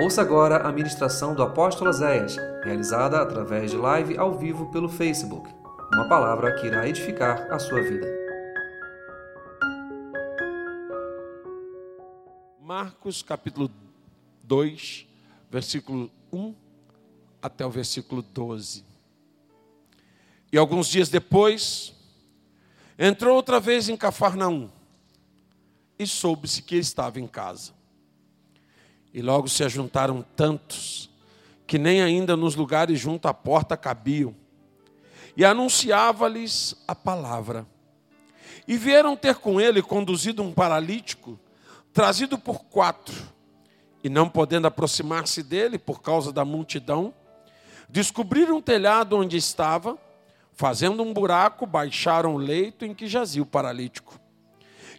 Ouça agora a ministração do apóstolo Zéias, realizada através de live ao vivo pelo Facebook. Uma palavra que irá edificar a sua vida. Marcos capítulo 2, versículo 1 até o versículo 12. E alguns dias depois, entrou outra vez em Cafarnaum e soube-se que estava em casa. E logo se ajuntaram tantos, que nem ainda nos lugares junto à porta cabiam. E anunciava-lhes a palavra. E vieram ter com ele conduzido um paralítico, trazido por quatro. E não podendo aproximar-se dele por causa da multidão, descobriram um telhado onde estava, fazendo um buraco, baixaram o leito em que jazia o paralítico.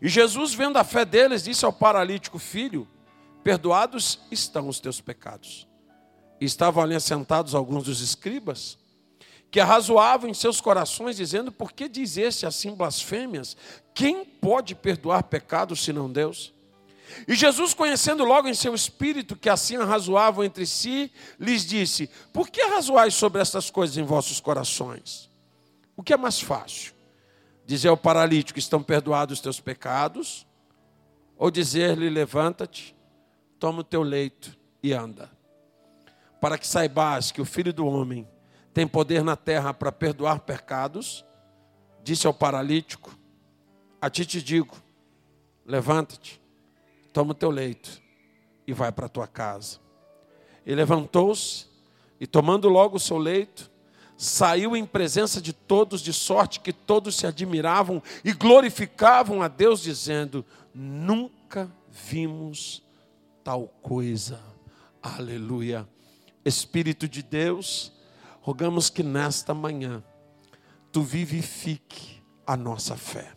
E Jesus, vendo a fé deles, disse ao paralítico: Filho, perdoados estão os teus pecados. E estavam ali assentados alguns dos escribas, que arrazoavam em seus corações, dizendo: Por que diz este assim blasfêmias? Quem pode perdoar pecados senão Deus? E Jesus, conhecendo logo em seu espírito que assim arrazoavam entre si, lhes disse: Por que arrazoais sobre estas coisas em vossos corações? O que é mais fácil? Dizer ao paralítico: Estão perdoados os teus pecados? Ou dizer-lhe: Levanta-te, toma o teu leito e anda. Para que saibas que o Filho do Homem tem poder na terra para perdoar pecados, disse ao paralítico: A ti te digo, levanta-te, toma o teu leito e vai para a tua casa. E levantou-se e, tomando logo o seu leito, saiu em presença de todos, de sorte que todos se admiravam e glorificavam a Deus, dizendo: Nunca vimos tal coisa. Aleluia. Espírito de Deus, rogamos que nesta manhã tu vivifique a nossa fé.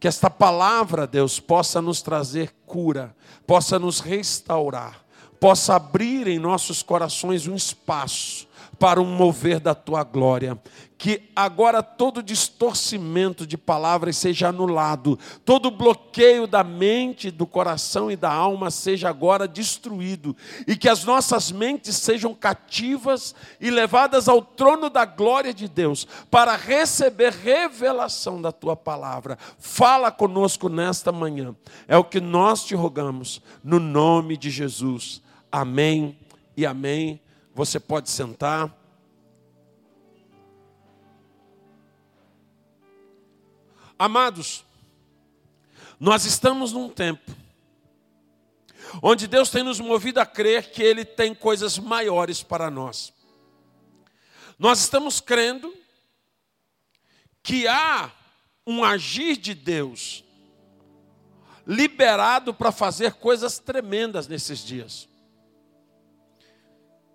Que esta palavra, Deus, possa nos trazer cura, possa nos restaurar, possa abrir em nossos corações um espaço para um mover da tua glória. Que agora todo distorcimento de palavras seja anulado, todo bloqueio da mente, do coração e da alma seja agora destruído, e que as nossas mentes sejam cativas e levadas ao trono da glória de Deus, para receber revelação da tua palavra. Fala conosco nesta manhã, é o que nós te rogamos, no nome de Jesus. Amém e amém. Você pode sentar. Amados, nós estamos num tempo onde Deus tem nos movido a crer que Ele tem coisas maiores para nós. Nós estamos crendo que há um agir de Deus liberado para fazer coisas tremendas nesses dias.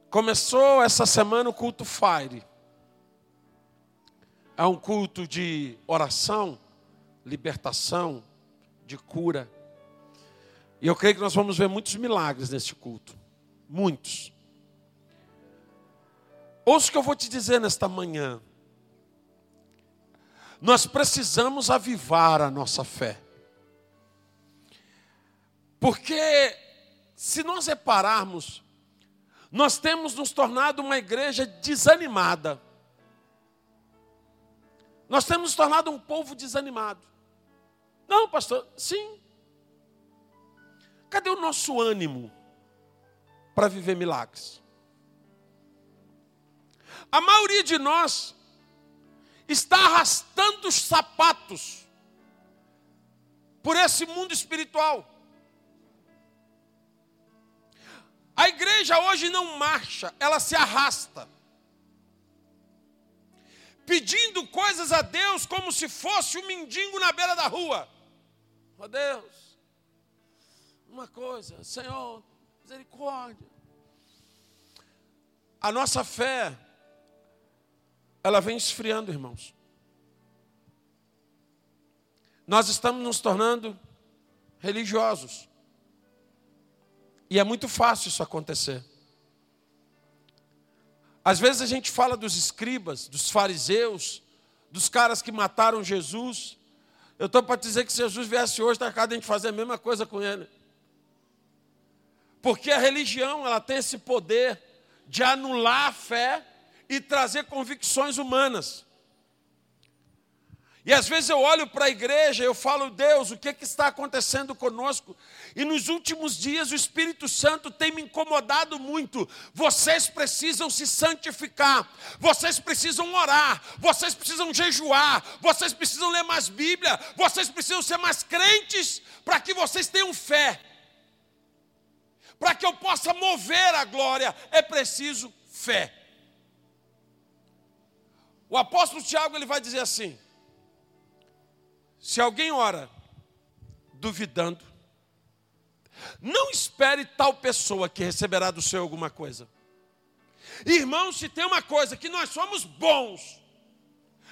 Começou essa semana o culto Fire. É um culto de oração, libertação, de cura. E eu creio que nós vamos ver muitos milagres nesse culto. Muitos. Ouça o que eu vou te dizer nesta manhã. Nós precisamos avivar a nossa fé. Porque, se nós repararmos, nós temos nos tornado uma igreja desanimada. Nós temos nos tornado um povo desanimado. Não, pastor, sim. Cadê o nosso ânimo para viver milagres? A maioria de nós está arrastando os sapatos por esse mundo espiritual. A igreja hoje não marcha, ela se arrasta. Pedindo coisas a Deus como se fosse um mendigo na beira da rua. Ó oh, Deus, uma coisa, Senhor, misericórdia. A nossa fé, ela vem esfriando, irmãos. Nós estamos nos tornando religiosos. E é muito fácil isso acontecer. Às vezes a gente fala dos escribas, dos fariseus, dos caras que mataram Jesus. Eu estou para dizer que se Jesus viesse hoje, está cada a gente fazer a mesma coisa com ele. Porque a religião, ela tem esse poder de anular a fé e trazer convicções humanas. E às vezes eu olho para a igreja eu falo, Deus, o que, que está acontecendo conosco? E nos últimos dias o Espírito Santo tem me incomodado muito. Vocês precisam se santificar, vocês precisam orar, vocês precisam jejuar, vocês precisam ler mais Bíblia, vocês precisam ser mais crentes para que vocês tenham fé. Para que eu possa mover a glória, é preciso fé. O apóstolo Tiago ele vai dizer assim: se alguém ora duvidando, não espere tal pessoa que receberá do Senhor alguma coisa. Irmãos, se tem uma coisa que nós somos bons,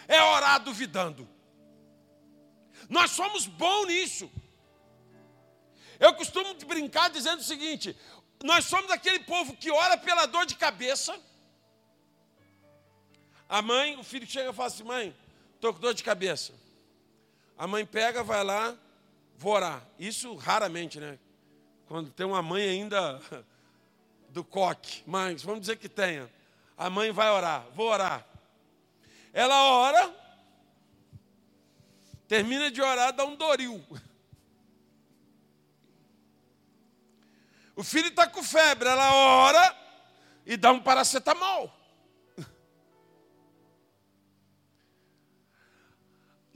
é orar duvidando. Nós somos bons nisso. Eu costumo brincar dizendo o seguinte: nós somos aquele povo que ora pela dor de cabeça. A mãe, o filho chega e fala assim: mãe, estou com dor de cabeça. A mãe pega, vai lá, vou orar. Isso raramente, né? Quando tem uma mãe ainda do coque, mas vamos dizer que tenha. A mãe vai orar, vou orar. Ela ora, termina de orar, dá um doril. O filho está com febre, ela ora e dá um paracetamol.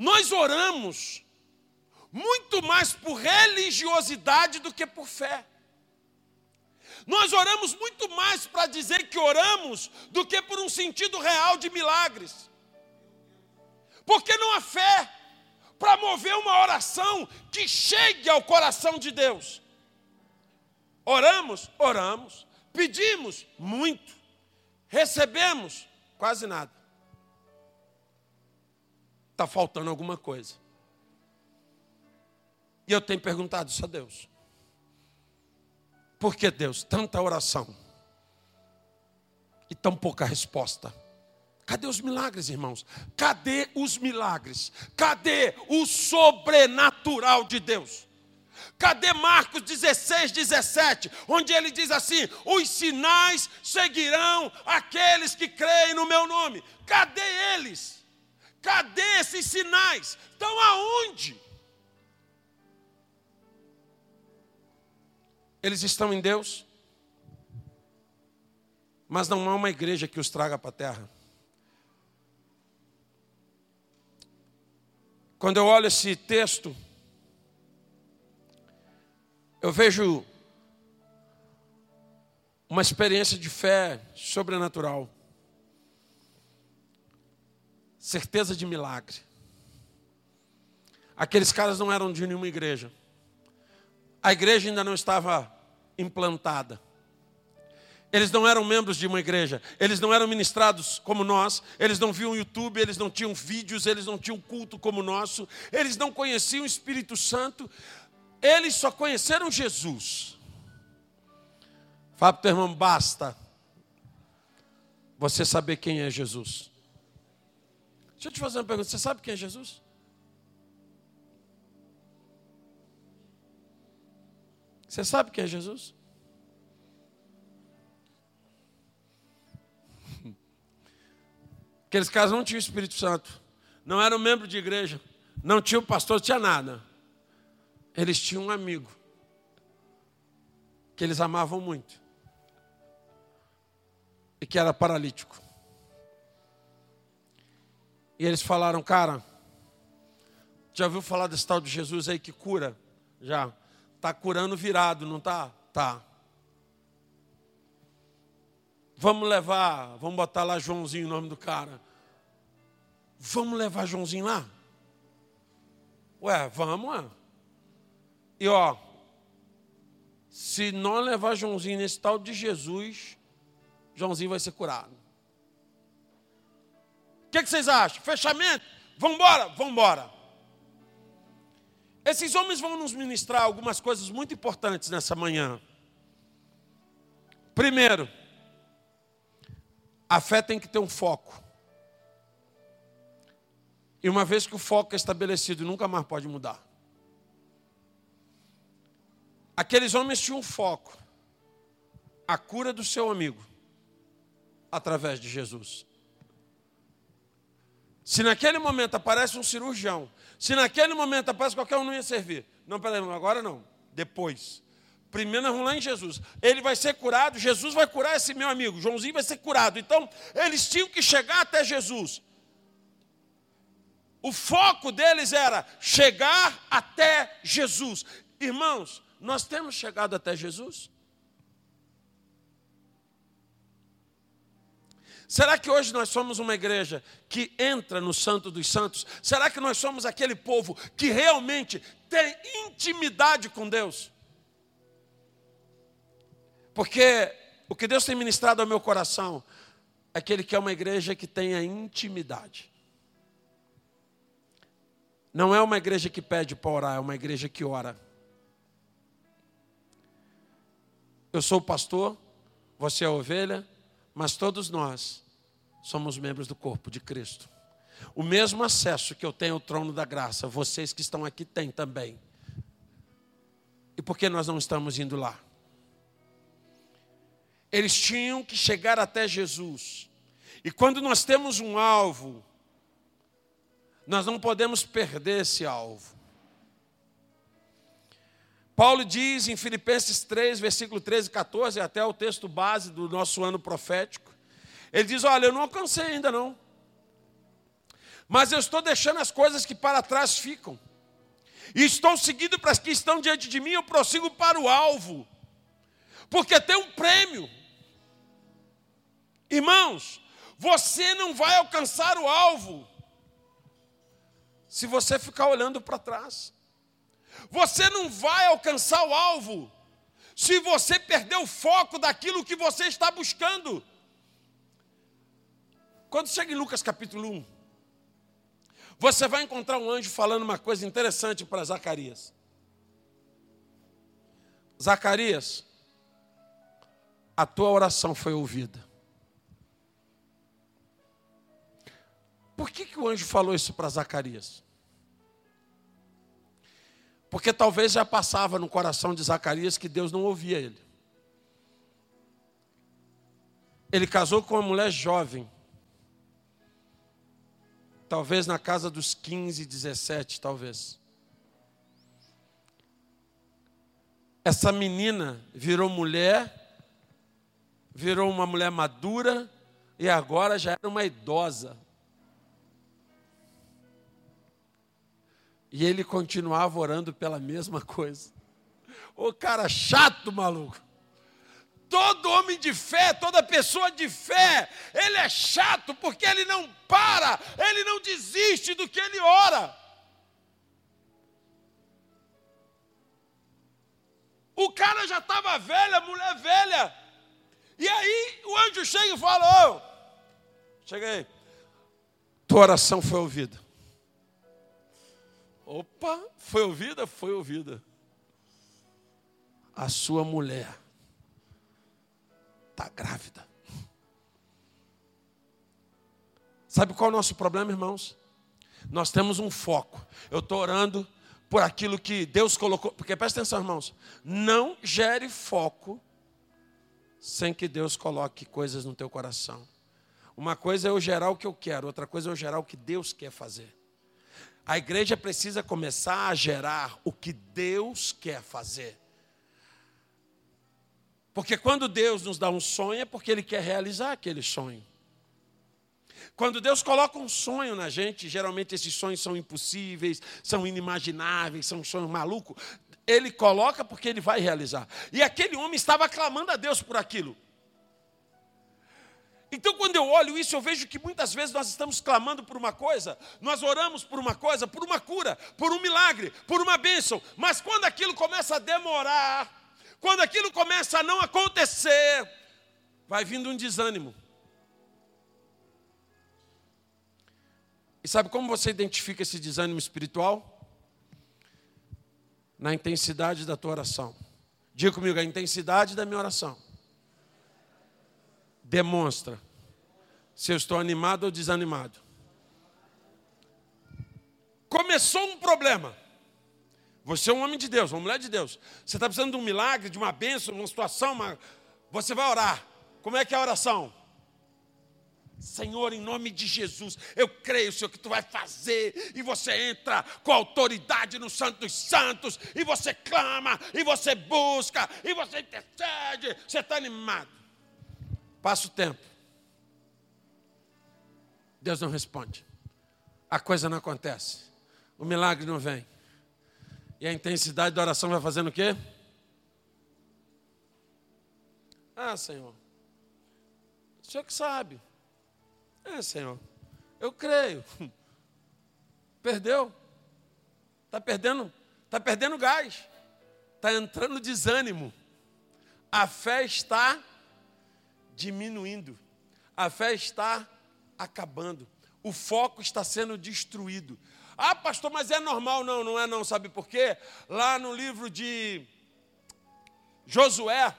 Nós oramos muito mais por religiosidade do que por fé. Nós oramos muito mais para dizer que oramos do que por um sentido real de milagres. Porque não há fé para mover uma oração que chegue ao coração de Deus. Oramos, oramos, pedimos muito, recebemos quase nada está faltando alguma coisa. E eu tenho perguntado isso a Deus. Por que Deus? Tanta oração e tão pouca resposta. Cadê os milagres, irmãos? Cadê os milagres? Cadê o sobrenatural de Deus? Cadê Marcos 16, 17, onde ele diz assim: os sinais seguirão aqueles que creem no meu nome? Cadê eles? Cadê esses sinais? Estão aonde? Eles estão em Deus, mas não há uma igreja que os traga para a terra. Quando eu olho esse texto, eu vejo uma experiência de fé sobrenatural certeza de milagre. Aqueles caras não eram de nenhuma igreja. A igreja ainda não estava implantada. Eles não eram membros de uma igreja, eles não eram ministrados como nós, eles não viam YouTube, eles não tinham vídeos, eles não tinham culto como o nosso, eles não conheciam o Espírito Santo, eles só conheceram Jesus. Fala para o teu irmão, basta você saber quem é Jesus. Deixa eu te fazer uma pergunta: você sabe quem é Jesus? Você sabe quem é Jesus? Aqueles caras não tinham Espírito Santo, não eram membro de igreja, não tinham pastor, não tinha nada. Eles tinham um amigo que eles amavam muito e que era paralítico. E eles falaram, cara, já ouviu falar desse tal de Jesus aí que cura? Já. Está curando virado, não está? Tá. Vamos levar, vamos botar lá Joãozinho, o nome do cara. Vamos levar Joãozinho lá? Ué, vamos, ué. E ó, se não levar Joãozinho nesse tal de Jesus, Joãozinho vai ser curado. O que, que, vocês acham? Fechamento? Vamos embora? Vamos embora. Esses homens vão nos ministrar algumas coisas muito importantes nessa manhã. Primeiro, a fé tem que ter um foco. E uma vez que o foco é estabelecido, nunca mais pode mudar. Aqueles homens tinham um foco. a cura do seu amigo através de Jesus. Se naquele momento aparece um cirurgião, se naquele momento aparece qualquer um, não ia servir. Não, peraí, agora não, depois. Primeiro nós vamos lá em Jesus. Ele vai ser curado, Jesus vai curar esse meu amigo, Joãozinho vai ser curado. Então, eles tinham que chegar até Jesus. O foco deles era chegar até Jesus. Irmãos, nós temos chegado até Jesus? Será que hoje nós somos uma igreja que entra no Santo dos Santos? Será que nós somos aquele povo que realmente tem intimidade com Deus? Porque o que Deus tem ministrado ao meu coração é que Ele quer uma igreja que tenha intimidade. Não é uma igreja que pede para orar, é uma igreja que ora. Eu sou o pastor, você é a ovelha, mas todos nós somos membros do corpo de Cristo. O mesmo acesso que eu tenho ao trono da graça, vocês que estão aqui têm também. E por que nós não estamos indo lá? Eles tinham que chegar até Jesus. E quando nós temos um alvo, nós não podemos perder esse alvo. Paulo diz em Filipenses 3, versículo 13 e 14, até o texto base do nosso ano profético. Ele diz: Olha, eu não alcancei ainda não, mas eu estou deixando as coisas que para trás ficam, e estou seguindo para as que estão diante de mim, eu prossigo para o alvo, porque tem um prêmio. Irmãos, você não vai alcançar o alvo se você ficar olhando para trás. Você não vai alcançar o alvo se você perder o foco daquilo que você está buscando. Quando chega em Lucas capítulo 1, você vai encontrar um anjo falando uma coisa interessante para Zacarias. Zacarias, a tua oração foi ouvida. Por que, que o anjo falou isso para Zacarias? Porque talvez já passava no coração de Zacarias que Deus não ouvia ele. Ele casou com uma mulher jovem, talvez na casa dos 15, 17, talvez. Essa menina virou mulher, virou uma mulher madura e agora já era uma idosa. E ele continuava orando pela mesma coisa. O cara chato, maluco. Todo homem de fé, toda pessoa de fé, ele é chato porque ele não para, ele não desiste do que ele ora. O cara já estava velho, a mulher velha. E aí o anjo chega e fala: Ô, cheguei. Tua oração foi ouvida. Opa, foi ouvida? Foi ouvida. A sua mulher está grávida. Sabe qual é o nosso problema, irmãos? Nós temos um foco. Eu estou orando por aquilo que Deus colocou. Porque presta atenção, irmãos. Não gere foco sem que Deus coloque coisas no teu coração. Uma coisa é eu gerar o que eu quero, outra coisa é eu gerar o que Deus quer fazer. A igreja precisa começar a gerar o que Deus quer fazer. Porque quando Deus nos dá um sonho, é porque Ele quer realizar aquele sonho. Quando Deus coloca um sonho na gente, geralmente esses sonhos são impossíveis, são inimagináveis, são sonhos malucos. Ele coloca porque Ele vai realizar. E aquele homem estava clamando a Deus por aquilo. Então, quando eu olho isso, eu vejo que muitas vezes nós estamos clamando por uma coisa, nós oramos por uma coisa, por uma cura, por um milagre, por uma bênção, mas quando aquilo começa a demorar, quando aquilo começa a não acontecer, vai vindo um desânimo. E sabe como você identifica esse desânimo espiritual? Na intensidade da tua oração. Diga comigo, a intensidade da minha oração demonstra se eu estou animado ou desanimado. Começou um problema. Você é um homem de Deus, uma mulher de Deus. Você está precisando de um milagre, de uma bênção, uma situação, uma... Você vai orar. Como é que é a oração? Senhor, em nome de Jesus, eu creio, Senhor, que tu vai fazer, e você entra com autoridade no Santo dos Santos, e você clama, e você busca, e você intercede, você está animado. Passa o tempo. Deus não responde. A coisa não acontece. O milagre não vem. E a intensidade da oração vai fazendo o quê? Ah, Senhor. O Senhor que sabe. É, Senhor, eu creio. Perdeu. Está perdendo, está perdendo gás. Está entrando desânimo. A fé está diminuindo. A fé está acabando. O foco está sendo destruído. Ah, pastor, mas é normal. Não, não é não. Sabe por quê? Lá no livro de Josué,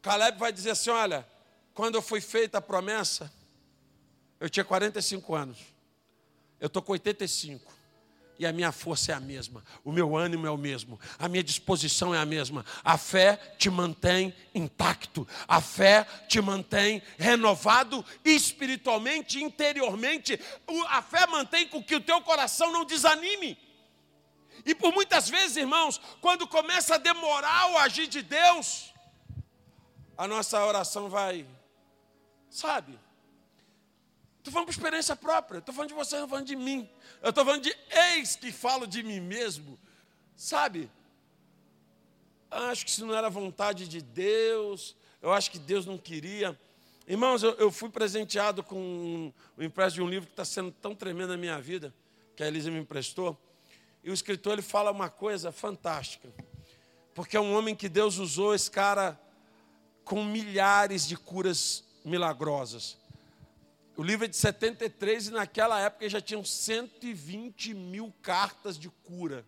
Caleb vai dizer assim: olha, quando foi feita a promessa, eu tinha 45 anos. Eu estou com 85. E a minha força é a mesma, o meu ânimo é o mesmo, a minha disposição é a mesma. A fé te mantém intacto, a fé te mantém renovado espiritualmente, interiormente. A fé mantém com que o teu coração não desanime. E por muitas vezes, irmãos, quando começa a demorar o agir de Deus, a nossa oração vai, sabe, Estou falando por experiência própria. Estou falando de você, estou falando de mim. Eu estou falando de ex que falo de mim mesmo. Sabe? Acho que se não era vontade de Deus, eu acho que Deus não queria. Irmãos, eu, eu fui presenteado com um, um empréstimo de um livro que está sendo tão tremendo na minha vida, que a Elisa me emprestou. E o escritor ele fala uma coisa fantástica. Porque é um homem que Deus usou esse cara com milhares de curas milagrosas. O livro é de 73 e naquela época já tinham 120 mil cartas de cura,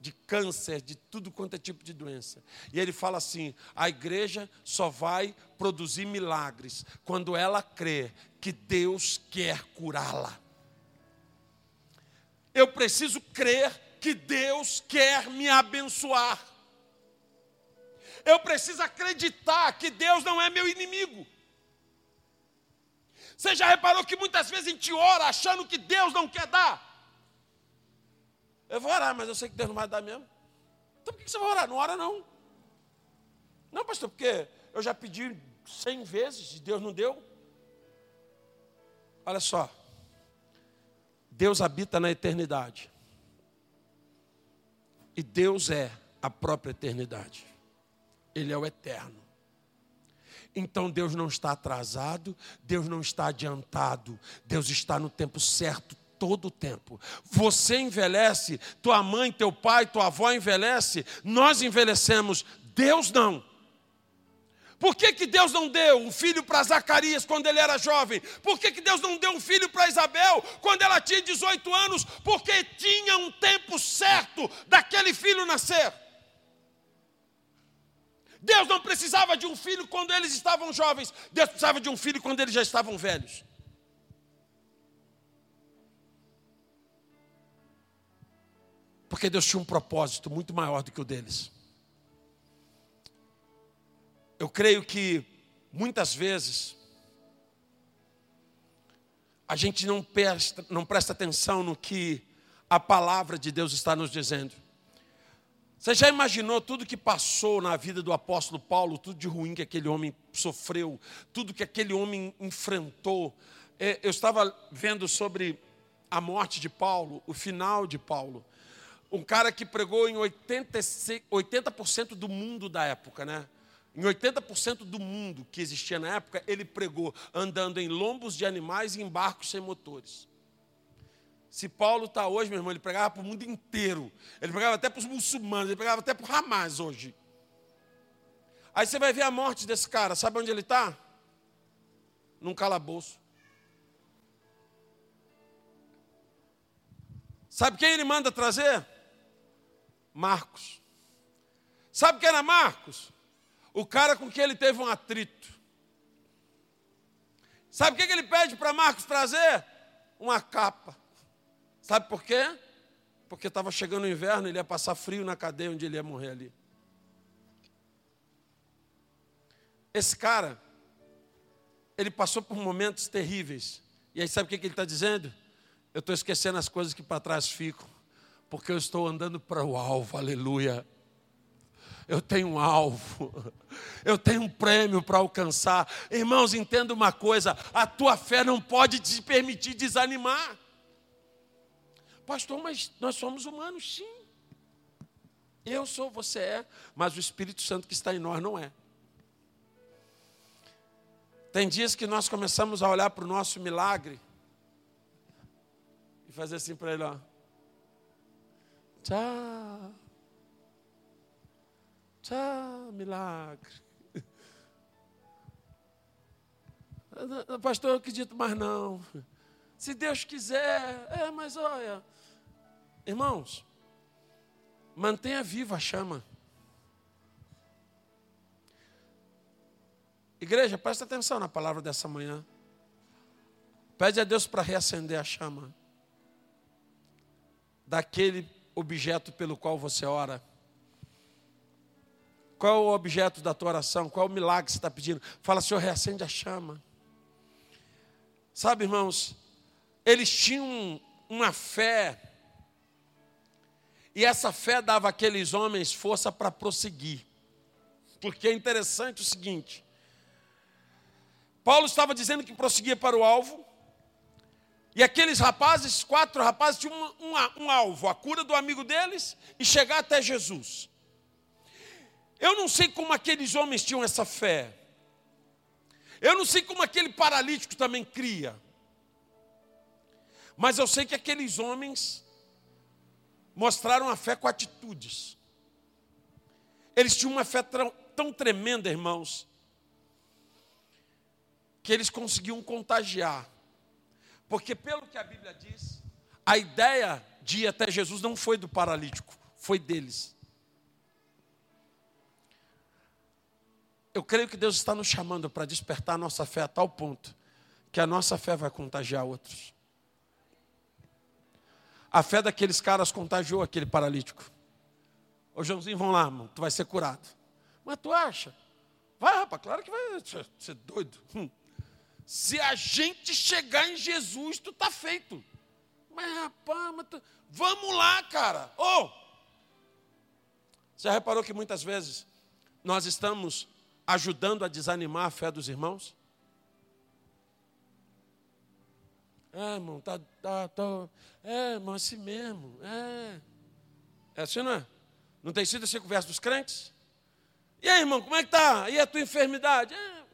de câncer, de tudo quanto é tipo de doença. E ele fala assim: a igreja só vai produzir milagres quando ela crê que Deus quer curá-la. Eu preciso crer que Deus quer me abençoar. Eu preciso acreditar que Deus não é meu inimigo. Você já reparou que muitas vezes a gente ora achando que Deus não quer dar? Eu vou orar, mas eu sei que Deus não vai dar mesmo. Então por que você vai orar? Não ora não. Não, pastor, porque eu já pedi cem vezes e Deus não deu. Olha só. Deus habita na eternidade. E Deus é a própria eternidade. Ele é o eterno. Então Deus não está atrasado, Deus não está adiantado, Deus está no tempo certo todo o tempo. Você envelhece, tua mãe, teu pai, tua avó envelhece, nós envelhecemos, Deus não. Por que, que Deus não deu um filho para Zacarias quando ele era jovem? Por que, que Deus não deu um filho para Isabel quando ela tinha 18 anos? Porque tinha um tempo certo daquele filho nascer. Deus não precisava de um filho quando eles estavam jovens, Deus precisava de um filho quando eles já estavam velhos. Porque Deus tinha um propósito muito maior do que o deles. Eu creio que muitas vezes a gente não presta, não presta atenção no que a palavra de Deus está nos dizendo. Você já imaginou tudo que passou na vida do apóstolo Paulo, tudo de ruim que aquele homem sofreu, tudo que aquele homem enfrentou? É, eu estava vendo sobre a morte de Paulo, o final de Paulo. Um cara que pregou em 86, 80% do mundo da época, né? Em 80% do mundo que existia na época, ele pregou andando em lombos de animais e em barcos sem motores. Se Paulo está hoje, meu irmão, ele pregava para o mundo inteiro. Ele pregava até para os muçulmanos, ele pregava até para o Hamas hoje. Aí você vai ver a morte desse cara. Sabe onde ele está? Num calabouço. Sabe quem ele manda trazer? Marcos. Sabe quem era Marcos? O cara com quem ele teve um atrito. Sabe o que ele pede para Marcos trazer? Uma capa. Sabe por quê? Porque estava chegando o inverno, ele ia passar frio na cadeia onde ele ia morrer ali. Esse cara, ele passou por momentos terríveis. E aí sabe o que ele está dizendo? Eu estou esquecendo as coisas que para trás ficam, porque eu estou andando para o alvo, aleluia. Eu tenho um alvo, eu tenho um prêmio para alcançar. Irmãos, entenda uma coisa: a tua fé não pode te permitir desanimar. Pastor, mas nós somos humanos, sim. Eu sou, você é, mas o Espírito Santo que está em nós não é. Tem dias que nós começamos a olhar para o nosso milagre e fazer assim para ele, ó. Tchau. Tchau, milagre. Pastor, eu acredito mais não. Se Deus quiser, é, mas olha, irmãos, mantenha viva a chama. Igreja, presta atenção na palavra dessa manhã. Pede a Deus para reacender a chama daquele objeto pelo qual você ora. Qual é o objeto da tua oração? Qual é o milagre que você está pedindo? Fala, Senhor, reacende a chama. Sabe, irmãos, eles tinham uma fé, e essa fé dava àqueles homens força para prosseguir. Porque é interessante o seguinte: Paulo estava dizendo que prosseguia para o alvo. E aqueles rapazes, quatro rapazes, tinham um, um, um, alvo, a cura do amigo deles e chegar até Jesus. Eu não sei como aqueles homens tinham essa fé. Eu não sei como aquele paralítico também cria. Mas eu sei que aqueles homens mostraram a fé com atitudes. Eles tinham uma fé tão, tremenda, irmãos, que eles conseguiam contagiar. Porque, pelo que a Bíblia diz, a ideia de ir até Jesus não foi do paralítico, foi deles. Eu creio que Deus está nos chamando para despertar a nossa fé a tal ponto que a nossa fé vai contagiar outros. A fé daqueles caras contagiou aquele paralítico. Ô Joãozinho, vamos lá, irmão, tu vai ser curado. Mas tu acha? Vai, rapaz, claro que vai ser doido. Hum. Se a gente chegar em Jesus, tu tá feito. Mas rapaz, mas tu... vamos lá, cara. Oh! Já reparou que muitas vezes nós estamos ajudando a desanimar a fé dos irmãos? É, irmão, tá, tá, tá. É, irmão, assim mesmo. É. É assim, não é? Não tem sido assim com o verso dos crentes? E aí, irmão, como é que tá? E a tua enfermidade? É,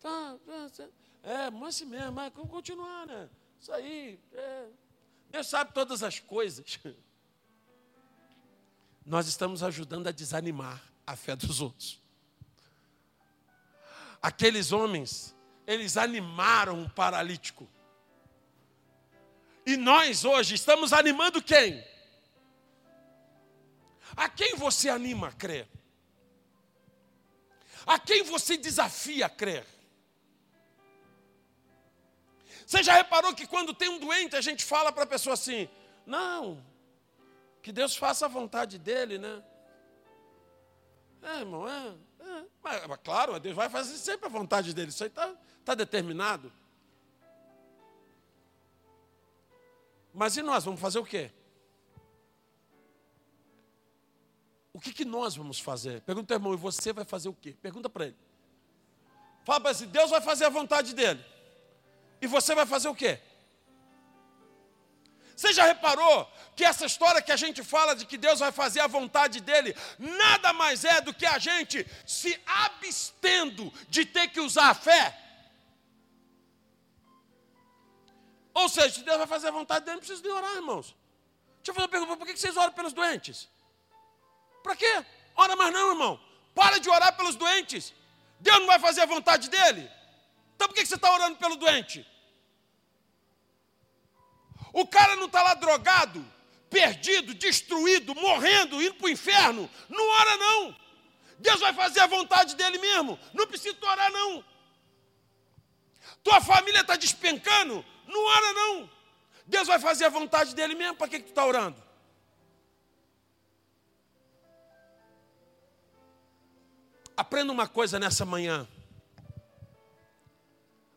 tá, tá, tá. É, mas assim mesmo, mas vamos continuar, né? Isso aí, é. Deus sabe todas as coisas. Nós estamos ajudando a desanimar a fé dos outros. Aqueles homens, eles animaram um paralítico. E nós hoje estamos animando quem? A quem você anima a crer? A quem você desafia a crer? Você já reparou que quando tem um doente, a gente fala para a pessoa assim: não, que Deus faça a vontade dele, né? É, irmão, é. é. Mas, claro, Deus vai fazer sempre a vontade dele, isso aí está tá determinado. Mas e nós, vamos fazer o quê? O que, que nós vamos fazer? Pergunta ao irmão, e você vai fazer o quê? Pergunta para ele. Fala para ele, Deus vai fazer a vontade dele. E você vai fazer o quê? Você já reparou que essa história que a gente fala de que Deus vai fazer a vontade dele, nada mais é do que a gente se abstendo de ter que usar a fé? Ou seja, se Deus vai fazer a vontade dele, não precisa de orar, irmãos. Deixa eu fazer uma pergunta: por que vocês oram pelos doentes? Para quê? Ora mais não, irmão. Para de orar pelos doentes. Deus não vai fazer a vontade dele. Então por que você está orando pelo doente? O cara não está lá drogado, perdido, destruído, morrendo, indo para o inferno. Não ora, não. Deus vai fazer a vontade dele mesmo. Não precisa orar, não. Tua família está despencando. Não ora, não. Deus vai fazer a vontade dele mesmo. Para que, que tu está orando? Aprenda uma coisa nessa manhã.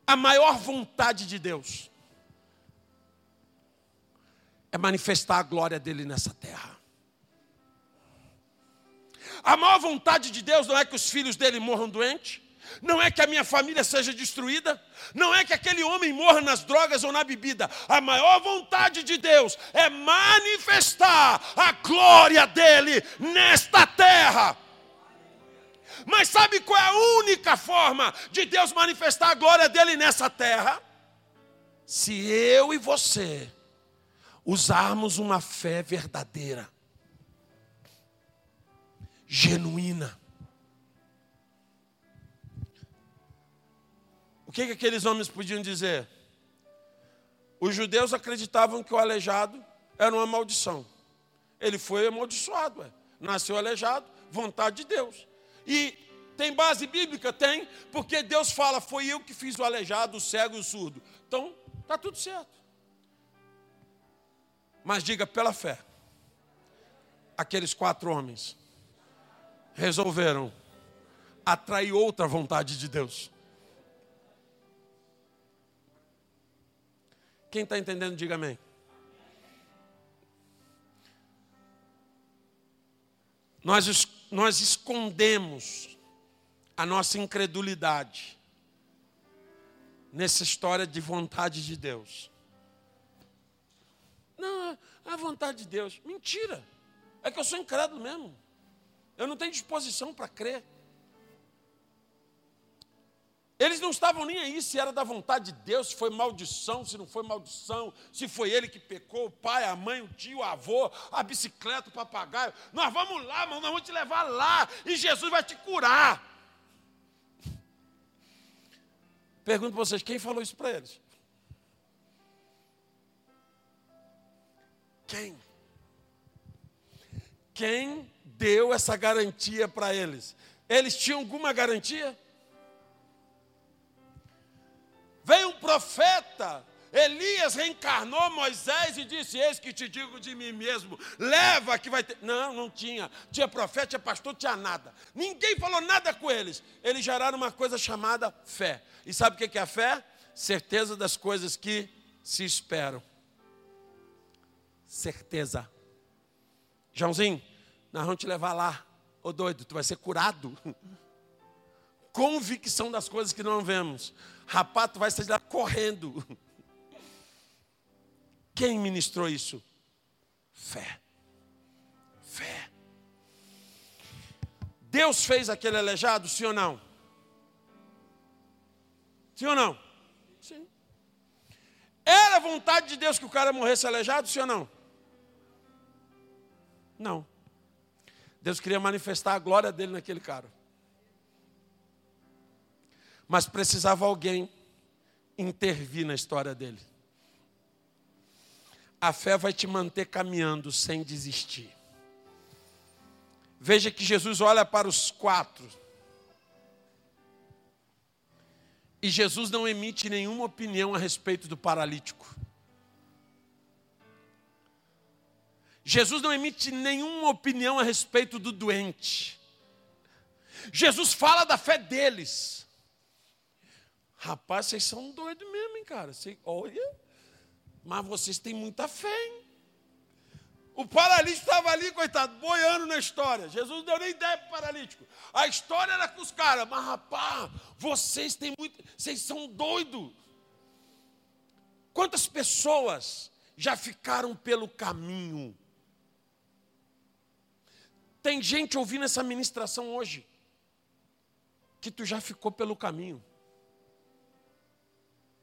A maior vontade de Deus é manifestar a glória dele nessa terra. A maior vontade de Deus não é que os filhos dele morram doentes, não é que a minha família seja destruída, não é que aquele homem morra nas drogas ou na bebida. A maior vontade de Deus é manifestar a glória dele nesta terra. Mas sabe qual é a única forma de Deus manifestar a glória dele nessa terra? Se eu e você usarmos uma fé verdadeira, genuína. Que, que aqueles homens podiam dizer? Os judeus acreditavam que o aleijado era uma maldição. Ele foi amaldiçoado, ué. nasceu aleijado, vontade de Deus. E tem base bíblica? Tem, porque Deus fala: Foi eu que fiz o aleijado, o cego e o surdo. Então, está tudo certo. Mas diga pela fé. Aqueles quatro homens resolveram atrair outra vontade de Deus. Quem está entendendo, diga amém. Nós, nós escondemos a nossa incredulidade nessa história de vontade de Deus. Não, é a vontade de Deus. Mentira. É que eu sou incrédulo mesmo. Eu não tenho disposição para crer. Eles não estavam nem aí se era da vontade de Deus, se foi maldição, se não foi maldição, se foi ele que pecou, o pai, a mãe, o tio, o avô, a bicicleta, o papagaio. Nós vamos lá, irmão, nós vamos te levar lá e Jesus vai te curar. Pergunto para vocês, quem falou isso para eles? Quem? Quem deu essa garantia para eles? Eles tinham alguma garantia? Profeta, Elias reencarnou Moisés e disse: Eis que te digo de mim mesmo, leva que vai ter. Não, não tinha. Tinha profeta, tinha pastor, tinha nada. Ninguém falou nada com eles. Eles geraram uma coisa chamada fé. E sabe o que é a fé? Certeza das coisas que se esperam certeza. Joãozinho, nós vamos te levar lá. Ô doido, tu vai ser curado. Convicção das coisas que não vemos. Rapaz, tu vai sair lá correndo. Quem ministrou isso? Fé. Fé. Deus fez aquele aleijado, sim ou não? Sim ou não? Sim. Era vontade de Deus que o cara morresse aleijado, sim ou não? Não. Deus queria manifestar a glória dele naquele cara. Mas precisava alguém intervir na história dele. A fé vai te manter caminhando sem desistir. Veja que Jesus olha para os quatro. E Jesus não emite nenhuma opinião a respeito do paralítico. Jesus não emite nenhuma opinião a respeito do doente. Jesus fala da fé deles. Rapaz, vocês são doidos mesmo, hein, cara? Você, olha, mas vocês têm muita fé, hein? O paralítico estava ali, coitado, boiando na história. Jesus não deu nem ideia para o paralítico. A história era com os caras, mas rapaz, vocês têm muito. Vocês são doidos. Quantas pessoas já ficaram pelo caminho? Tem gente ouvindo essa ministração hoje que tu já ficou pelo caminho.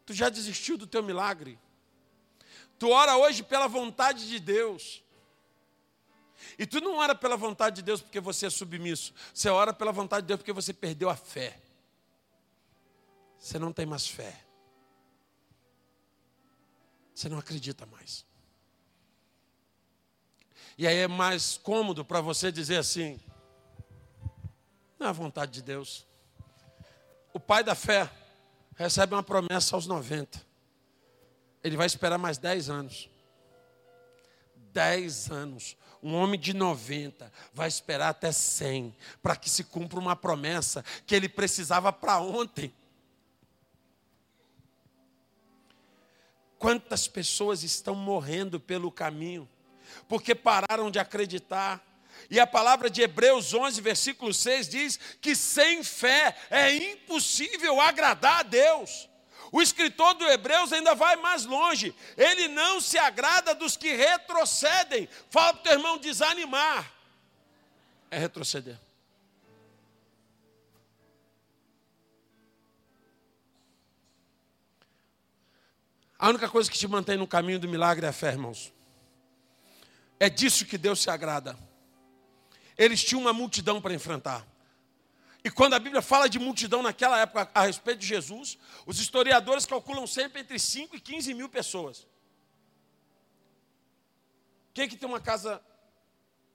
Tu já desistiu do teu milagre. Tu ora hoje pela vontade de Deus. E tu não ora pela vontade de Deus porque você é submisso. Você ora pela vontade de Deus porque você perdeu a fé. Você não tem mais fé. Você não acredita mais. E aí é mais cômodo para você dizer assim: não é a vontade de Deus. O pai da fé recebe uma promessa aos 90. Ele vai esperar mais 10 anos. 10 anos. Um homem de 90 vai esperar até 100 para que se cumpra uma promessa que ele precisava para ontem. Quantas pessoas estão morrendo pelo caminho, porque pararam de acreditar. E a palavra de Hebreus 11, versículo 6 diz que sem fé é impossível agradar a Deus. O escritor do Hebreus ainda vai mais longe. Ele não se agrada dos que retrocedem. Fala para o teu irmão desanimar. É retroceder. A única coisa que te mantém no caminho do milagre é a fé, irmãos. É disso que Deus se agrada. Eles tinham uma multidão para enfrentar. E quando a Bíblia fala de multidão naquela época a respeito de Jesus, os historiadores calculam sempre entre 5 e 15 mil pessoas. Quem que tem uma casa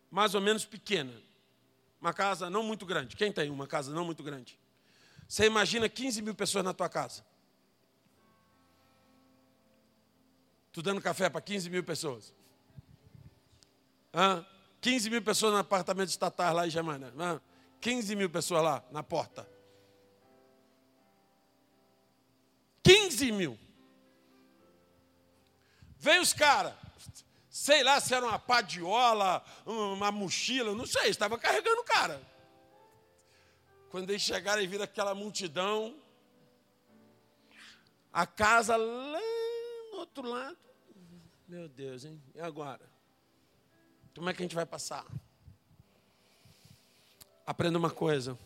mais ou menos pequena? Uma casa não muito grande. Quem tem uma casa não muito grande? Você imagina 15 mil pessoas na tua casa. Tu dando café para 15 mil pessoas. Hã? 15 mil pessoas no apartamento estatal lá em Germânia. Hã? 15 mil pessoas lá na porta. 15 mil. Vem os caras, sei lá se era uma padiola, uma mochila, não sei, estava carregando o cara. Quando eles chegaram e viram aquela multidão, a casa lá no outro lado. Meu Deus, hein? E agora? Como é que a gente vai passar? Aprenda uma coisa.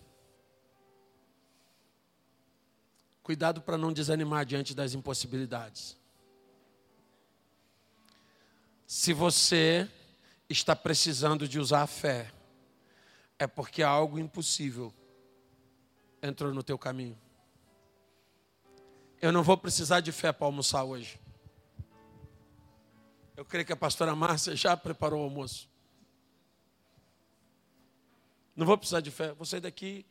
Cuidado para não desanimar diante das impossibilidades. Se você está precisando de usar a fé, é porque algo impossível entrou no teu caminho. Eu não vou precisar de fé para almoçar hoje. Eu creio que a pastora Márcia já preparou o almoço. Não vou precisar de fé. Vou sair daqui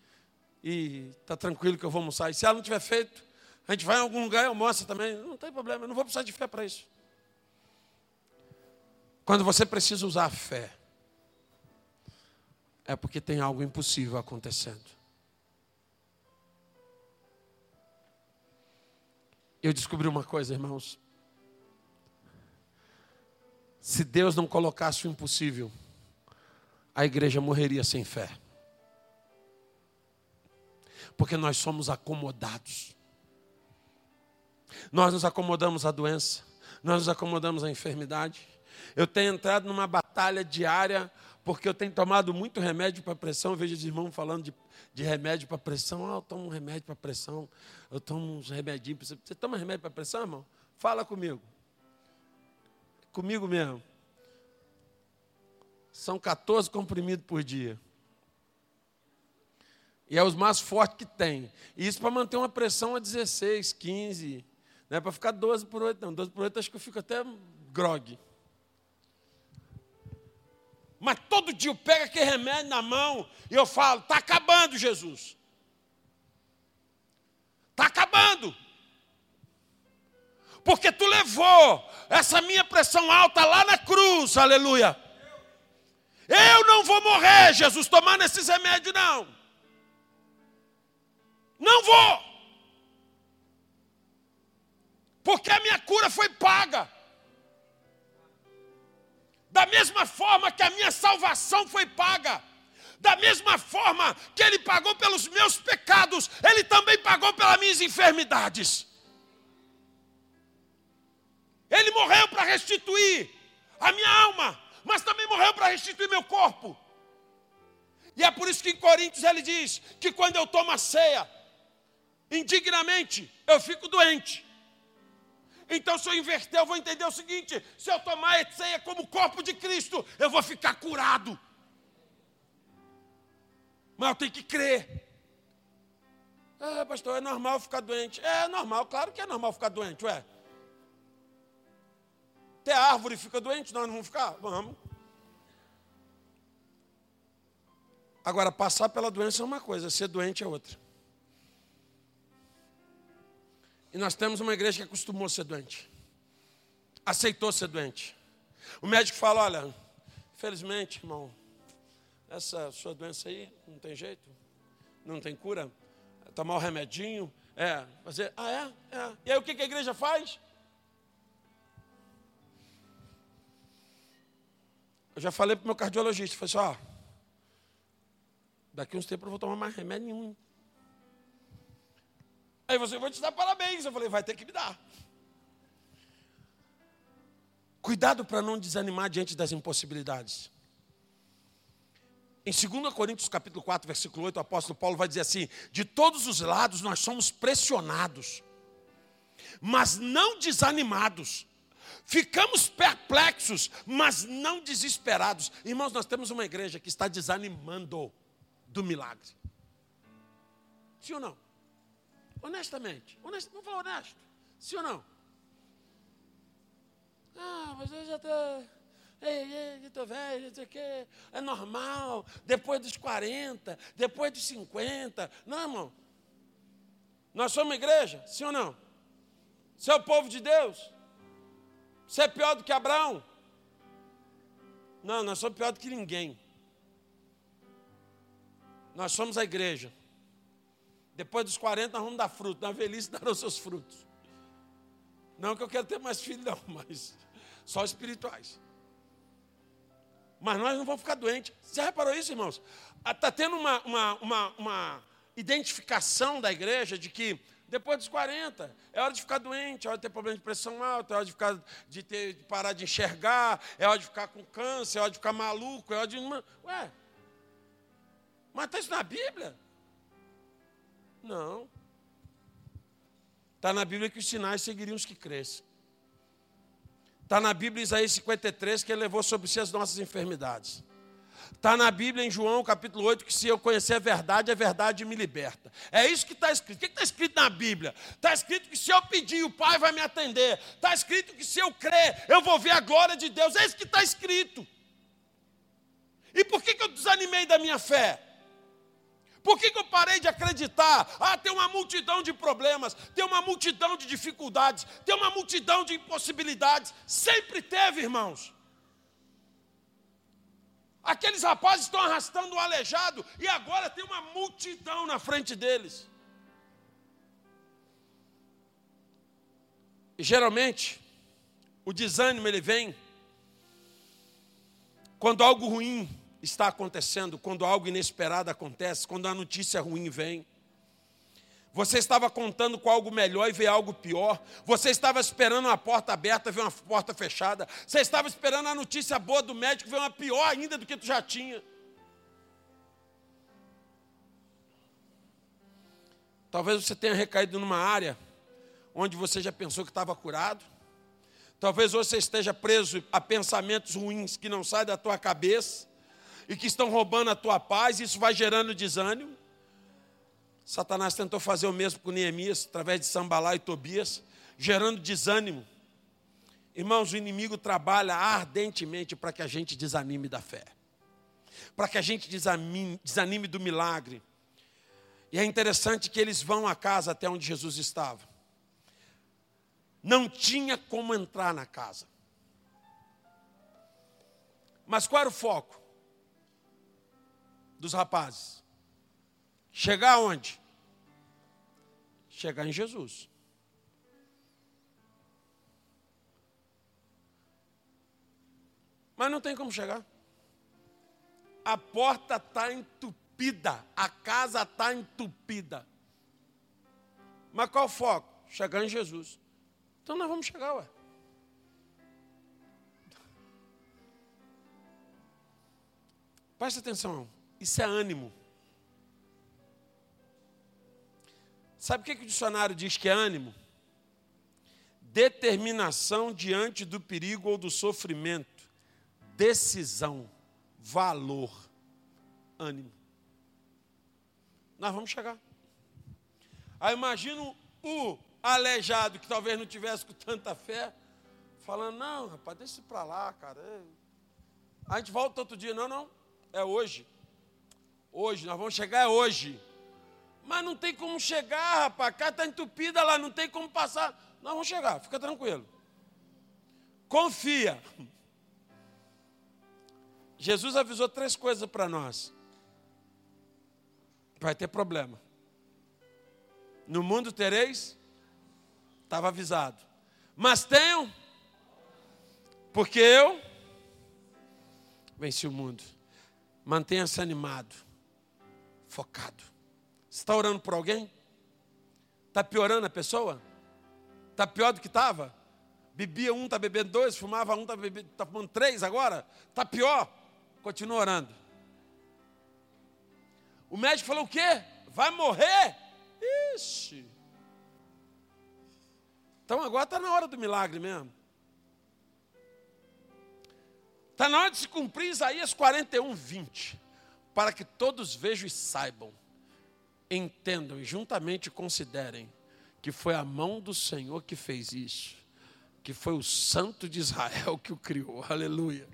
e está tranquilo que eu vou almoçar. E se ela não tiver feito, a gente vai em algum lugar e almoça também. Não tem problema, eu não vou precisar de fé para isso. Quando você precisa usar a fé, é porque tem algo impossível acontecendo. Eu descobri uma coisa, irmãos. Se Deus não colocasse o impossível, a igreja morreria sem fé. Porque nós somos acomodados. Nós nos acomodamos à doença, nós nos acomodamos à enfermidade. Eu tenho entrado numa batalha diária, porque eu tenho tomado muito remédio para pressão. Eu vejo os irmãos falando de, de remédio para pressão. Ah, eu tomo um remédio para pressão, eu tomo uns remedinhos. Você toma remédio para pressão, irmão? Fala comigo. Comigo mesmo. São 14 comprimidos por dia. E é os mais fortes que tem. E isso para manter uma pressão a 16, 15. Não é para ficar 12 por 8, não. 12 por 8 acho que eu fico até grog. Mas todo dia eu pego aquele remédio na mão e eu falo: está acabando, Jesus. Está acabando. Porque tu levou essa minha pressão alta lá na cruz, aleluia. Eu não vou morrer, Jesus, tomando esses remédios, não. Não vou. Porque a minha cura foi paga. Da mesma forma que a minha salvação foi paga. Da mesma forma que Ele pagou pelos meus pecados, Ele também pagou pelas minhas enfermidades. Ele morreu para restituir a minha alma, mas também morreu para restituir meu corpo. E é por isso que em Coríntios ele diz que quando eu tomo a ceia, indignamente, eu fico doente. Então, se eu inverter, eu vou entender o seguinte: se eu tomar a ceia como corpo de Cristo, eu vou ficar curado. Mas eu tenho que crer. Ah, pastor, é normal ficar doente. É normal, claro que é normal ficar doente, ué. Até a árvore fica doente, nós não vamos ficar? Vamos. Agora, passar pela doença é uma coisa, ser doente é outra. E nós temos uma igreja que acostumou a ser doente. Aceitou ser doente. O médico fala: olha, infelizmente, irmão, essa sua doença aí não tem jeito, não tem cura. Tomar o remedinho, é, fazer, ah, é? é. E aí o que a igreja faz? Eu já falei para o meu cardiologista, falei assim, ó, daqui uns tempos eu vou tomar mais remédio nenhum. Aí você, vai te dar parabéns. Eu falei, vai ter que me dar. Cuidado para não desanimar diante das impossibilidades. Em 2 Coríntios capítulo 4, versículo 8, o apóstolo Paulo vai dizer assim: de todos os lados nós somos pressionados, mas não desanimados. Ficamos perplexos, mas não desesperados. Irmãos, nós temos uma igreja que está desanimando do milagre. Sim ou não? Honestamente. Honest, vamos falar honesto. Sim ou não? Ah, mas eu já estou. Ei, estou velho, não sei o quê. É normal. Depois dos 40, depois dos 50. Não, irmão. Nós somos igreja, sim ou não? Você é o povo de Deus? Você é pior do que Abraão? Não, nós somos pior do que ninguém. Nós somos a igreja. Depois dos 40 nós vamos dar fruto. Na velhice darão seus frutos. Não que eu quero ter mais filhos, não, mas só espirituais. Mas nós não vamos ficar doentes. Você reparou isso, irmãos? Está ah, tendo uma, uma, uma, uma identificação da igreja de que depois dos 40, é hora de ficar doente, é hora de ter problema de pressão alta, é hora de, ficar, de, ter, de parar de enxergar, é hora de ficar com câncer, é hora de ficar maluco, é hora de. Ué, mas está isso na Bíblia? Não. Está na Bíblia que os sinais seguiriam os que crescem. Está na Bíblia, Isaías 53, que ele levou sobre si as nossas enfermidades. Está na Bíblia, em João capítulo 8, que se eu conhecer a verdade, a verdade me liberta. É isso que está escrito. O que está escrito na Bíblia? Está escrito que se eu pedir, o Pai vai me atender. Está escrito que se eu crer, eu vou ver a glória de Deus. É isso que está escrito. E por que, que eu desanimei da minha fé? Por que, que eu parei de acreditar? Ah, tem uma multidão de problemas, tem uma multidão de dificuldades, tem uma multidão de impossibilidades. Sempre teve, irmãos. Aqueles rapazes estão arrastando o aleijado e agora tem uma multidão na frente deles. E geralmente, o desânimo ele vem quando algo ruim está acontecendo, quando algo inesperado acontece, quando a notícia ruim vem. Você estava contando com algo melhor e vê algo pior. Você estava esperando uma porta aberta e vê uma porta fechada. Você estava esperando a notícia boa do médico e vê uma pior ainda do que tu já tinha. Talvez você tenha recaído numa área onde você já pensou que estava curado. Talvez você esteja preso a pensamentos ruins que não saem da tua cabeça e que estão roubando a tua paz, isso vai gerando desânimo. Satanás tentou fazer o mesmo com Neemias, através de Sambalá e Tobias, gerando desânimo. Irmãos, o inimigo trabalha ardentemente para que a gente desanime da fé, para que a gente desanime, desanime do milagre. E é interessante que eles vão à casa até onde Jesus estava. Não tinha como entrar na casa. Mas qual era o foco? dos rapazes? Chegar aonde? Chegar em Jesus. Mas não tem como chegar. A porta está entupida, a casa está entupida. Mas qual o foco? Chegar em Jesus. Então nós vamos chegar, ué. Presta atenção. Isso é ânimo. Sabe o que, que o dicionário diz que é ânimo? Determinação diante do perigo ou do sofrimento. Decisão, valor, ânimo. Nós vamos chegar. Aí imagino o aleijado que talvez não tivesse com tanta fé, falando, não, rapaz, deixa isso para lá, cara. A gente volta outro dia, não, não, é hoje. Hoje, nós vamos chegar hoje. Mas não tem como chegar, rapaz. Cá está entupida lá, não tem como passar. Nós vamos chegar, fica tranquilo. Confia. Jesus avisou três coisas para nós. Vai ter problema. No mundo tereis, estava avisado. Mas tenham, porque eu vence o mundo. Mantenha-se animado, focado. Está orando por alguém? Está piorando a pessoa? Está pior do que estava? Bebia um, está bebendo dois, fumava um, está tá fumando três agora? Está pior? Continua orando. O médico falou o quê? Vai morrer? Ixi. Então agora está na hora do milagre mesmo. Está na hora de se cumprir Isaías 41, 20. Para que todos vejam e saibam, entendam e juntamente considerem que foi a mão do Senhor que fez isso, que foi o Santo de Israel que o criou. Aleluia.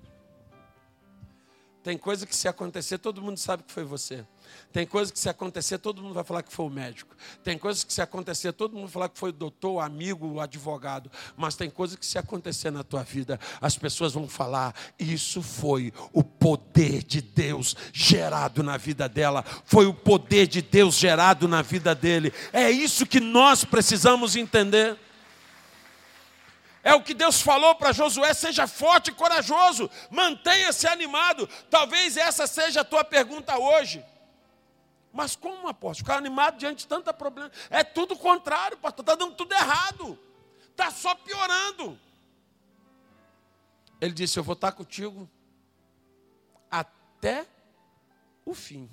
Tem coisa que se acontecer, todo mundo sabe que foi você. Tem coisa que se acontecer, todo mundo vai falar que foi o médico. Tem coisa que se acontecer, todo mundo vai falar que foi o doutor, o amigo, o advogado. Mas tem coisa que se acontecer na tua vida, as pessoas vão falar: isso foi o poder de Deus gerado na vida dela. Foi o poder de Deus gerado na vida dele. É isso que nós precisamos entender. É o que Deus falou para Josué: seja forte e corajoso, mantenha-se animado. Talvez essa seja a tua pergunta hoje. Mas como, apóstolo? Ficar animado diante de tanta problema. É tudo o contrário, pastor. Está dando tudo errado. Está só piorando. Ele disse: Eu vou estar contigo até o fim.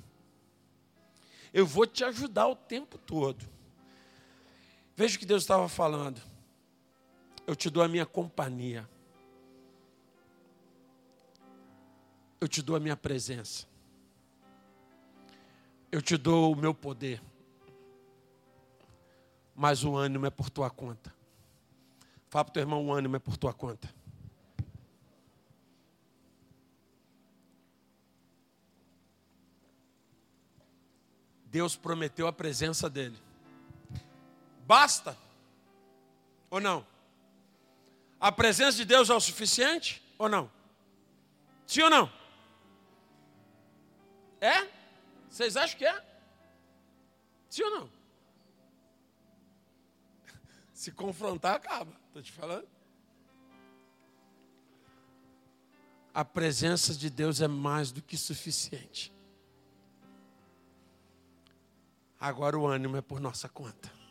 Eu vou te ajudar o tempo todo. Veja o que Deus estava falando eu te dou a minha companhia. Eu te dou a minha presença. Eu te dou o meu poder. Mas o ânimo é por tua conta. Fala para teu irmão: o ânimo é por tua conta. Deus prometeu a presença dele. Basta ou não? A presença de Deus é o suficiente ou não? Sim ou não? É? Vocês acham que é? Sim ou não? Se confrontar, acaba. Estou te falando. A presença de Deus é mais do que suficiente. Agora o ânimo é por nossa conta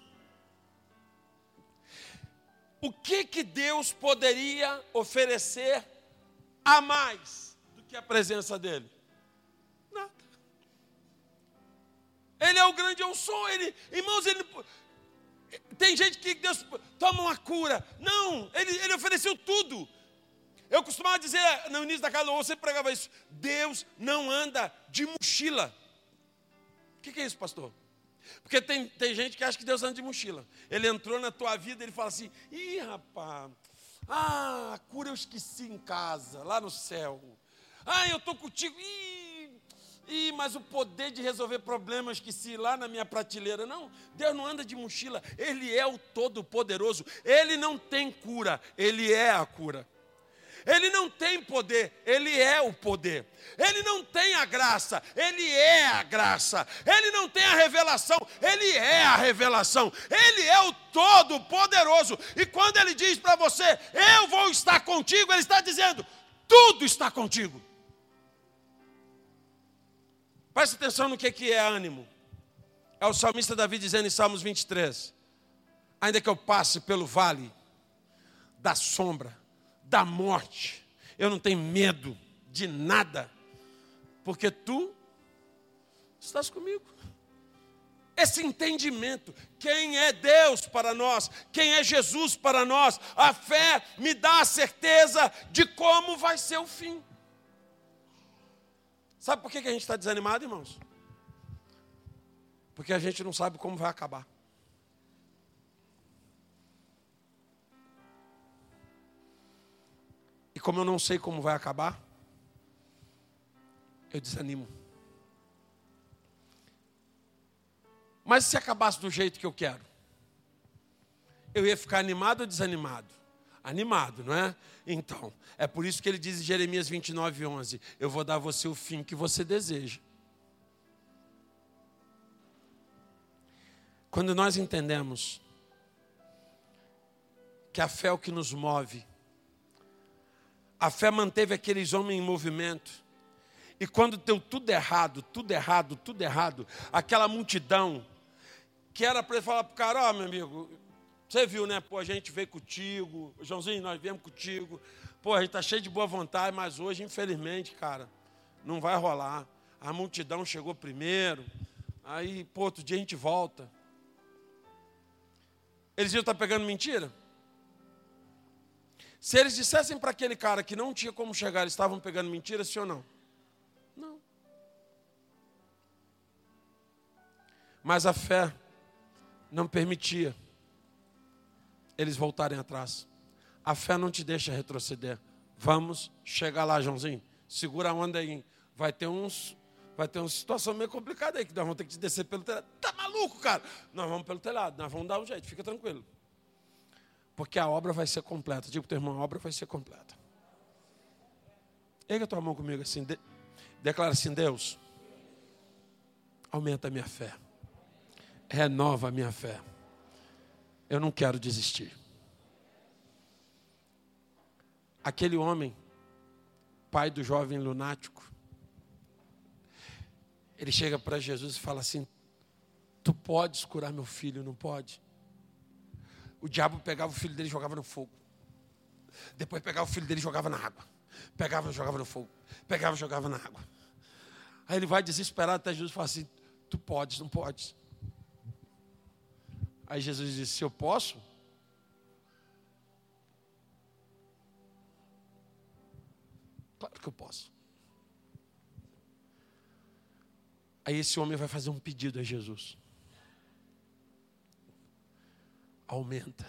o que, que Deus poderia oferecer a mais do que a presença dele? Nada. Ele é o grande eu sou. Ele, irmãos, ele, tem gente que Deus toma uma cura. Não, ele, ele ofereceu tudo. Eu costumava dizer no início da casa, eu sempre pregava isso. Deus não anda de mochila. O que, que é isso, pastor? Porque tem, tem gente que acha que Deus anda de mochila. Ele entrou na tua vida e ele fala assim: ih, rapaz, ah, a cura eu esqueci em casa, lá no céu. Ah, eu estou contigo. Ih, ih, mas o poder de resolver problemas esqueci lá na minha prateleira. Não, Deus não anda de mochila. Ele é o Todo-Poderoso. Ele não tem cura, ele é a cura. Ele não tem poder, ele é o poder. Ele não tem a graça, ele é a graça. Ele não tem a revelação, ele é a revelação. Ele é o todo-poderoso. E quando ele diz para você, eu vou estar contigo, ele está dizendo, tudo está contigo. Preste atenção no que, que é ânimo. É o salmista Davi dizendo em Salmos 23: Ainda que eu passe pelo vale da sombra da morte. Eu não tenho medo de nada, porque tu estás comigo. Esse entendimento, quem é Deus para nós, quem é Jesus para nós, a fé me dá a certeza de como vai ser o fim. Sabe por que a gente está desanimado, irmãos? Porque a gente não sabe como vai acabar. Como eu não sei como vai acabar, eu desanimo. Mas se acabasse do jeito que eu quero, eu ia ficar animado ou desanimado? Animado, não é? Então, é por isso que ele diz em Jeremias 29, 11: Eu vou dar a você o fim que você deseja. Quando nós entendemos que a fé é o que nos move, a fé manteve aqueles homens em movimento. E quando deu tudo errado, tudo errado, tudo errado, aquela multidão que era para ele falar para o cara, ó, oh, meu amigo, você viu, né? Pô, a gente veio contigo, Joãozinho, nós viemos contigo. Pô, a gente está cheio de boa vontade, mas hoje, infelizmente, cara, não vai rolar. A multidão chegou primeiro, aí, pô, outro dia a gente volta. Eles iam estar tá pegando mentira? Se eles dissessem para aquele cara que não tinha como chegar, eles estavam pegando mentira, sim ou não? Não. Mas a fé não permitia eles voltarem atrás. A fé não te deixa retroceder. Vamos chegar lá, Joãozinho. Segura a onda aí. Vai ter uns. Vai ter uma situação meio complicada aí, que nós vamos ter que descer pelo telhado. Tá maluco, cara? Nós vamos pelo telhado, nós vamos dar um jeito, fica tranquilo. Porque a obra vai ser completa. Digo para teu irmão, a obra vai ser completa. Erga a tua mão comigo assim. De... Declara assim, Deus, aumenta a minha fé renova a minha fé. Eu não quero desistir. Aquele homem, pai do jovem lunático, ele chega para Jesus e fala assim: Tu podes curar meu filho, não pode? O diabo pegava o filho dele e jogava no fogo. Depois pegava o filho dele e jogava na água. Pegava e jogava no fogo. Pegava e jogava na água. Aí ele vai desesperado até Jesus e fala assim: Tu podes, não podes? Aí Jesus disse: Se eu posso, claro que eu posso. Aí esse homem vai fazer um pedido a Jesus: Aumenta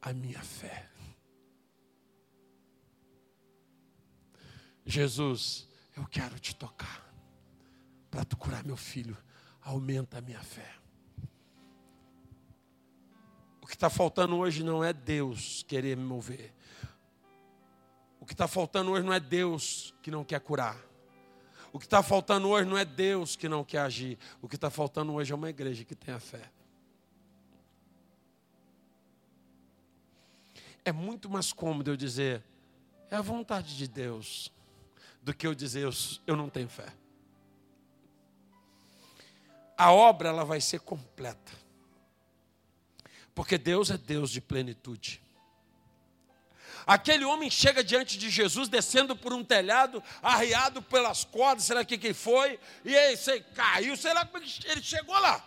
a minha fé. Jesus, eu quero te tocar para tu curar meu filho. Aumenta a minha fé. O que está faltando hoje não é Deus querer me mover. O que está faltando hoje não é Deus que não quer curar. O que está faltando hoje não é Deus que não quer agir. O que está faltando hoje é uma igreja que tenha fé. É muito mais cômodo eu dizer, é a vontade de Deus, do que eu dizer, eu, eu não tenho fé. A obra ela vai ser completa. Porque Deus é Deus de plenitude. Aquele homem chega diante de Jesus, descendo por um telhado, arriado pelas cordas, será que quem foi? E aí, você caiu, será como é ele chegou lá?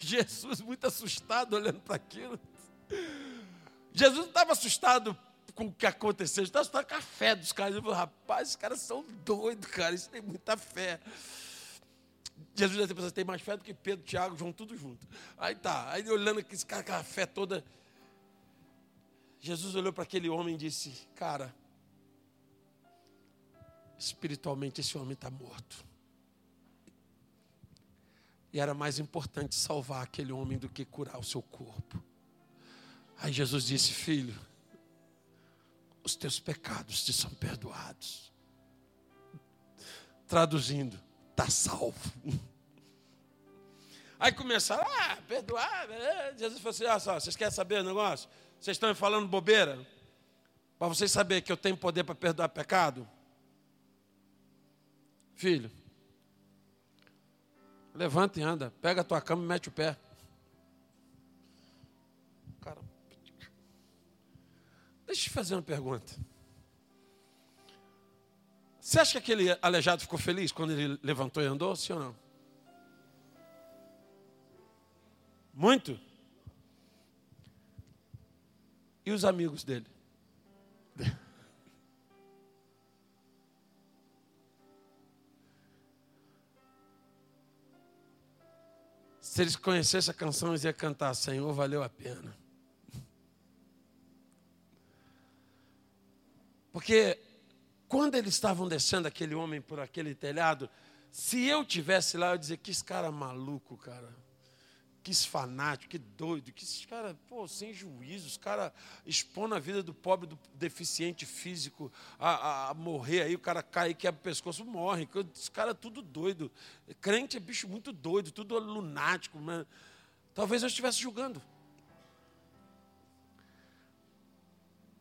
Jesus, muito assustado, olhando para aquilo. Jesus não estava assustado com o que aconteceu, ele estava assustado com a fé dos caras. Ele falou, rapaz, esses caras são doidos, cara, isso tem muita fé. Jesus deve ter pensado, tem mais fé do que Pedro, Tiago, João, tudo junto. Aí tá, aí olhando esse cara, aquela fé toda. Jesus olhou para aquele homem e disse: Cara, espiritualmente esse homem está morto. E era mais importante salvar aquele homem do que curar o seu corpo. Aí Jesus disse: Filho, os teus pecados te são perdoados. Traduzindo, está salvo. Aí começaram, ah, perdoar. É. Jesus falou assim: ah, só, vocês querem saber o negócio? Vocês estão falando bobeira? Para vocês saberem que eu tenho poder para perdoar pecado? Filho, levanta e anda, pega a tua cama e mete o pé. Deixa eu te fazer uma pergunta. Você acha que aquele aleijado ficou feliz quando ele levantou e andou, sim ou não? Muito? E os amigos dele? Se eles conhecessem a canção, eles iam cantar: Senhor, valeu a pena. Porque quando eles estavam descendo aquele homem por aquele telhado, se eu tivesse lá, eu ia dizer: que esse cara maluco, cara. Que esse fanático, que doido, que esses caras, pô, sem juízo, os caras expondo a vida do pobre, do deficiente físico a, a, a, morrer aí, o cara cai, quebra o pescoço, morre. Esse cara é tudo doido. Crente é bicho muito doido, tudo lunático. Mas... Talvez eu estivesse julgando.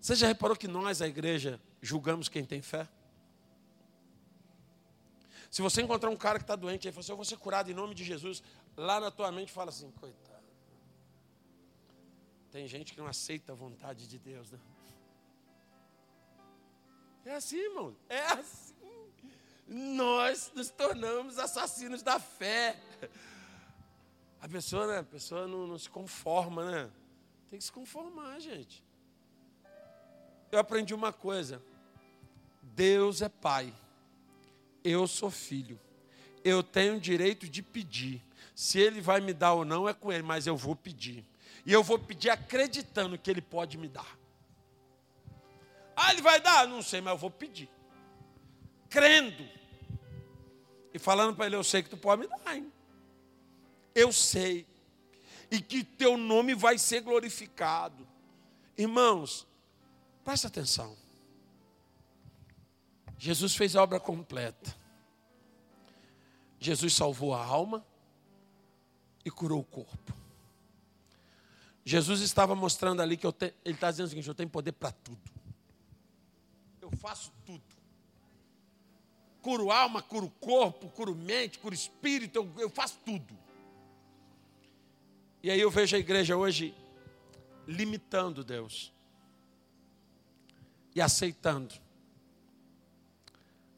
Você já reparou que nós, a igreja, julgamos quem tem fé? Se você encontrar um cara que está doente, aí fala assim, eu vou ser curado em nome de Jesus, lá na tua mente fala assim, coitado. Tem gente que não aceita a vontade de Deus, né? É assim, irmão. É assim. Nós nos tornamos assassinos da fé. A pessoa, né? A pessoa não, não se conforma, né? Tem que se conformar, gente. Eu aprendi uma coisa. Deus é pai. Eu sou filho. Eu tenho direito de pedir. Se ele vai me dar ou não é com ele, mas eu vou pedir. E eu vou pedir acreditando que ele pode me dar. Ah, ele vai dar? Não sei, mas eu vou pedir. Crendo. E falando para ele, eu sei que tu pode me dar, hein? Eu sei. E que teu nome vai ser glorificado. Irmãos, presta atenção. Jesus fez a obra completa. Jesus salvou a alma e curou o corpo. Jesus estava mostrando ali que te, ele está dizendo o seguinte: eu tenho poder para tudo. Eu faço tudo. Curo alma, curo corpo, curo mente, curo espírito, eu, eu faço tudo. E aí eu vejo a igreja hoje limitando Deus e aceitando.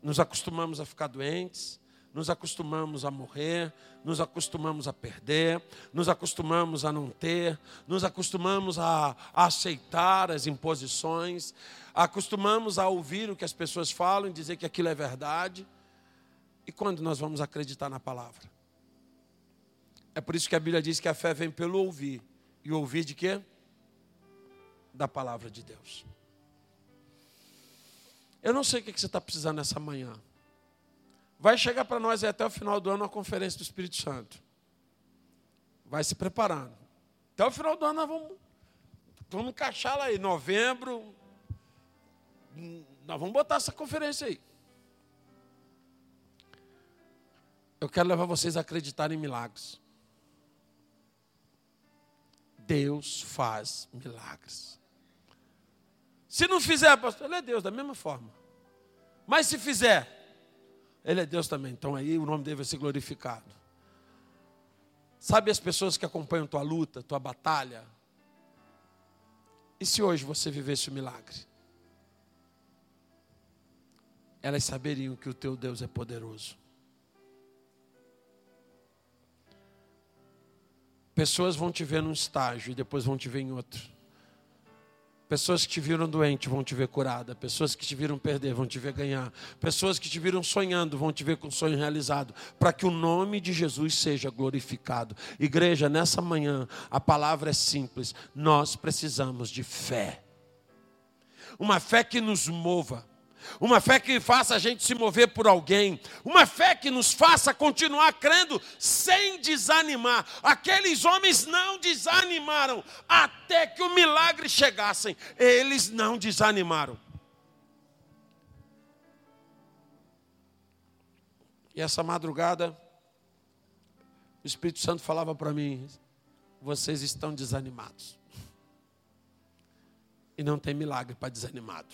Nos acostumamos a ficar doentes, nos acostumamos a morrer, nos acostumamos a perder, nos acostumamos a não ter, nos acostumamos a, a, aceitar as imposições, acostumamos a ouvir o que as pessoas falam e dizer que aquilo é verdade. E quando nós vamos acreditar na palavra? É por isso que a Bíblia diz que a fé vem pelo ouvir. E ouvir de quê? Da palavra de Deus. Eu não sei o que você está precisando nessa manhã. Vai chegar para nós até o final do ano a conferência do Espírito Santo. Vai se preparando. Até o final do ano nós vamos, vamos encaixar lá aí. Novembro. Nós vamos botar essa conferência aí. Eu quero levar vocês a acreditar em milagres. Deus faz milagres. Se não fizer, pastor, ele é Deus da mesma forma. Mas se fizer, ele é Deus também. Então aí o nome dele vai ser glorificado. Sabe as pessoas que acompanham tua luta, tua batalha? E se hoje você vivesse o milagre? Elas saberiam que o teu Deus é poderoso. Pessoas vão te ver num estágio e depois vão te ver em outro. Pessoas que te viram doente vão te ver curada. Pessoas que te viram perder vão te ver ganhar. Pessoas que te viram sonhando vão te ver com sonho realizado. Para que o nome de Jesus seja glorificado. Igreja, nessa manhã, a palavra é simples. Nós precisamos de fé. Uma fé que nos mova uma fé que faça a gente se mover por alguém, uma fé que nos faça continuar crendo sem desanimar. Aqueles homens não desanimaram até que o milagre chegasse. Eles não desanimaram. E essa madrugada, o Espírito Santo falava para mim: vocês estão desanimados. E não tem milagre para desanimado.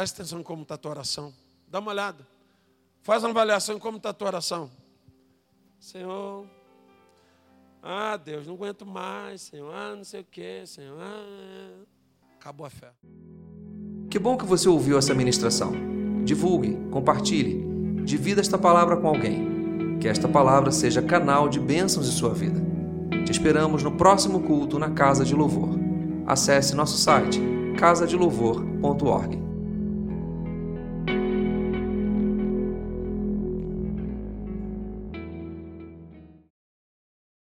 Presta atenção como está a tua oração. Dá uma olhada. Faz uma avaliação como está a tua oração. Senhor, ah, Deus, não aguento mais, Senhor, ah, não sei o que, Senhor, ah, acabou a fé. Que bom que você ouviu essa ministração. Divulgue, compartilhe, divida esta palavra com alguém. Que esta palavra seja canal de bênçãos em sua vida. Te esperamos no próximo culto na Casa de Louvor. Acesse nosso site casadelouvor.org.